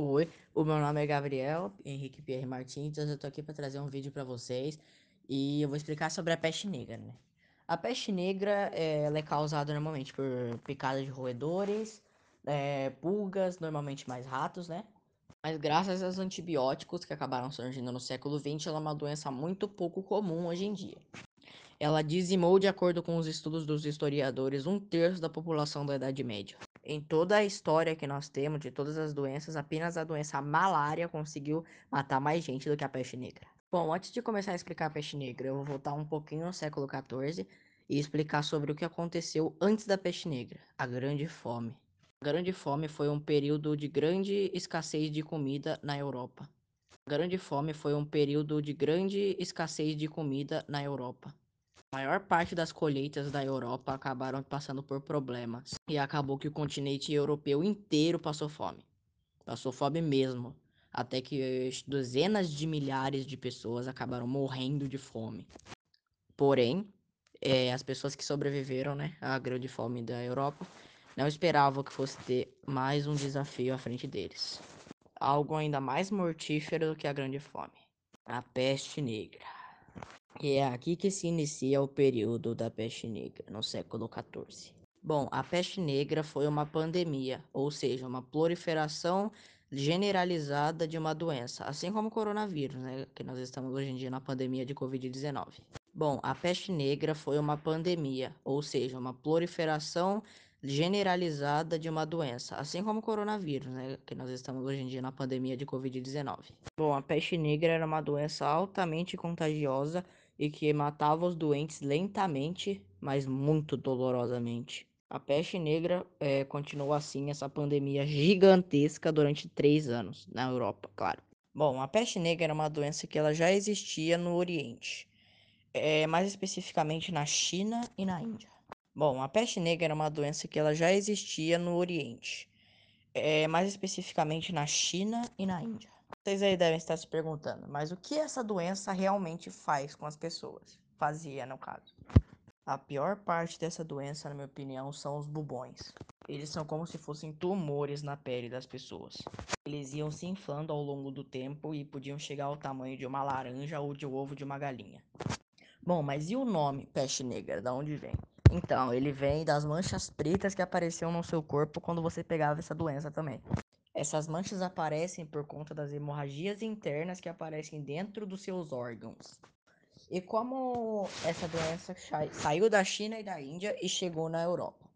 Oi, o meu nome é Gabriel Henrique Pierre Martins, eu tô aqui para trazer um vídeo para vocês e eu vou explicar sobre a peste negra, né? A peste negra, é, ela é causada normalmente por picadas de roedores, é, pulgas, normalmente mais ratos, né? Mas graças aos antibióticos que acabaram surgindo no século XX, ela é uma doença muito pouco comum hoje em dia. Ela dizimou, de acordo com os estudos dos historiadores, um terço da população da Idade Média. Em toda a história que nós temos de todas as doenças, apenas a doença malária conseguiu matar mais gente do que a peste negra. Bom, antes de começar a explicar a peste negra, eu vou voltar um pouquinho no século XIV e explicar sobre o que aconteceu antes da peste negra, a Grande Fome. A Grande Fome foi um período de grande escassez de comida na Europa. A Grande Fome foi um período de grande escassez de comida na Europa. A maior parte das colheitas da Europa acabaram passando por problemas. E acabou que o continente europeu inteiro passou fome. Passou fome mesmo. Até que dezenas de milhares de pessoas acabaram morrendo de fome. Porém, é, as pessoas que sobreviveram né, à grande fome da Europa não esperavam que fosse ter mais um desafio à frente deles. Algo ainda mais mortífero do que a grande fome. A peste negra. E é aqui que se inicia o período da peste negra, no século XIV. Bom, a peste negra foi uma pandemia, ou seja, uma proliferação generalizada de uma doença, assim como o coronavírus, né, que nós estamos hoje em dia na pandemia de Covid-19. Bom, a peste negra foi uma pandemia, ou seja, uma proliferação generalizada de uma doença, assim como o coronavírus, né, que nós estamos hoje em dia na pandemia de Covid-19. Bom, a peste negra era uma doença altamente contagiosa e que matava os doentes lentamente, mas muito dolorosamente. A peste negra é, continuou assim, essa pandemia gigantesca durante três anos na Europa, claro. Bom, a peste negra era uma doença que ela já existia no Oriente, é, mais especificamente na China e na Índia. Bom, a peste negra era uma doença que ela já existia no Oriente, é, mais especificamente na China e na Índia. Vocês aí devem estar se perguntando, mas o que essa doença realmente faz com as pessoas? Fazia, no caso. A pior parte dessa doença, na minha opinião, são os bubões. Eles são como se fossem tumores na pele das pessoas. Eles iam se inflando ao longo do tempo e podiam chegar ao tamanho de uma laranja ou de um ovo de uma galinha. Bom, mas e o nome peste negra? Da onde vem? Então, ele vem das manchas pretas que apareciam no seu corpo quando você pegava essa doença também. Essas manchas aparecem por conta das hemorragias internas que aparecem dentro dos seus órgãos. E como essa doença saiu da China e da Índia e chegou na Europa?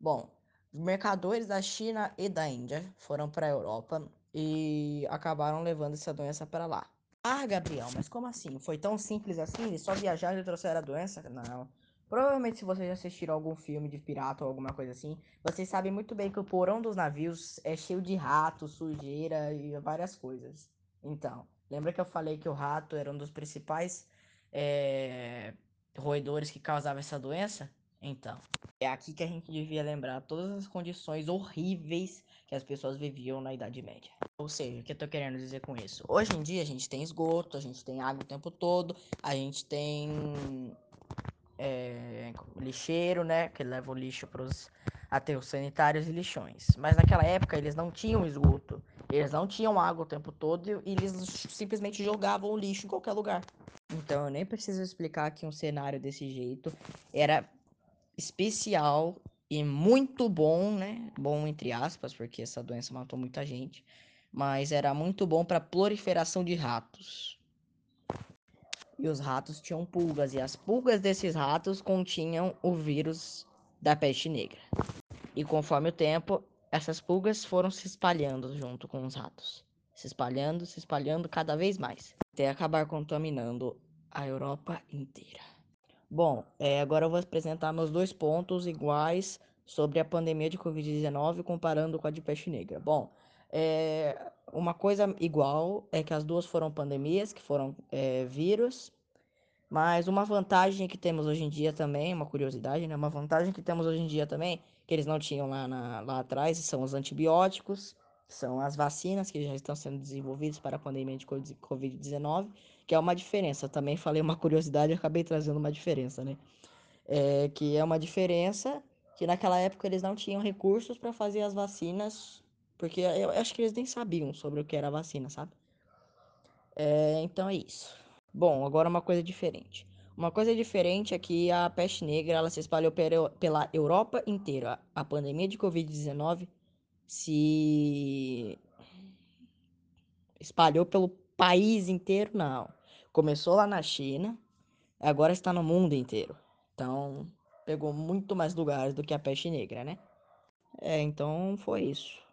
Bom, os mercadores da China e da Índia foram para a Europa e acabaram levando essa doença para lá. Ah, Gabriel, mas como assim? Foi tão simples assim? Eles só viajaram e trouxeram a doença? Não. Provavelmente, se vocês assistiram algum filme de pirata ou alguma coisa assim, vocês sabem muito bem que o porão dos navios é cheio de ratos, sujeira e várias coisas. Então, lembra que eu falei que o rato era um dos principais é, roedores que causavam essa doença? Então, é aqui que a gente devia lembrar todas as condições horríveis que as pessoas viviam na Idade Média. Ou seja, o que eu tô querendo dizer com isso? Hoje em dia a gente tem esgoto, a gente tem água o tempo todo, a gente tem é, lixeiro, né? Que leva o lixo para os aterros sanitários e lixões. Mas naquela época eles não tinham esgoto, eles não tinham água o tempo todo e eles simplesmente jogavam o lixo em qualquer lugar. Então eu nem preciso explicar que um cenário desse jeito era especial e muito bom, né? Bom entre aspas, porque essa doença matou muita gente, mas era muito bom para proliferação de ratos. E os ratos tinham pulgas, e as pulgas desses ratos continham o vírus da peste negra. E conforme o tempo, essas pulgas foram se espalhando junto com os ratos. Se espalhando, se espalhando cada vez mais. Até acabar contaminando a Europa inteira. Bom, é, agora eu vou apresentar meus dois pontos iguais sobre a pandemia de Covid-19 comparando com a de peste negra. Bom, é, uma coisa igual é que as duas foram pandemias, que foram é, vírus mas uma vantagem que temos hoje em dia também, uma curiosidade, né? Uma vantagem que temos hoje em dia também, que eles não tinham lá, na, lá atrás, são os antibióticos, são as vacinas que já estão sendo desenvolvidas para a pandemia de Covid-19, que é uma diferença. Também falei uma curiosidade e acabei trazendo uma diferença, né? É, que é uma diferença que naquela época eles não tinham recursos para fazer as vacinas Porque eu acho que eles nem sabiam sobre o que era a vacina, sabe? É, então é isso. Bom, agora uma coisa diferente. Uma coisa diferente é que a peste negra ela se espalhou pela Europa inteira. A pandemia de Covid-19 se espalhou pelo país inteiro, não. Começou lá na China, agora está no mundo inteiro. Então, pegou muito mais lugares do que a peste negra, né? É, então foi isso.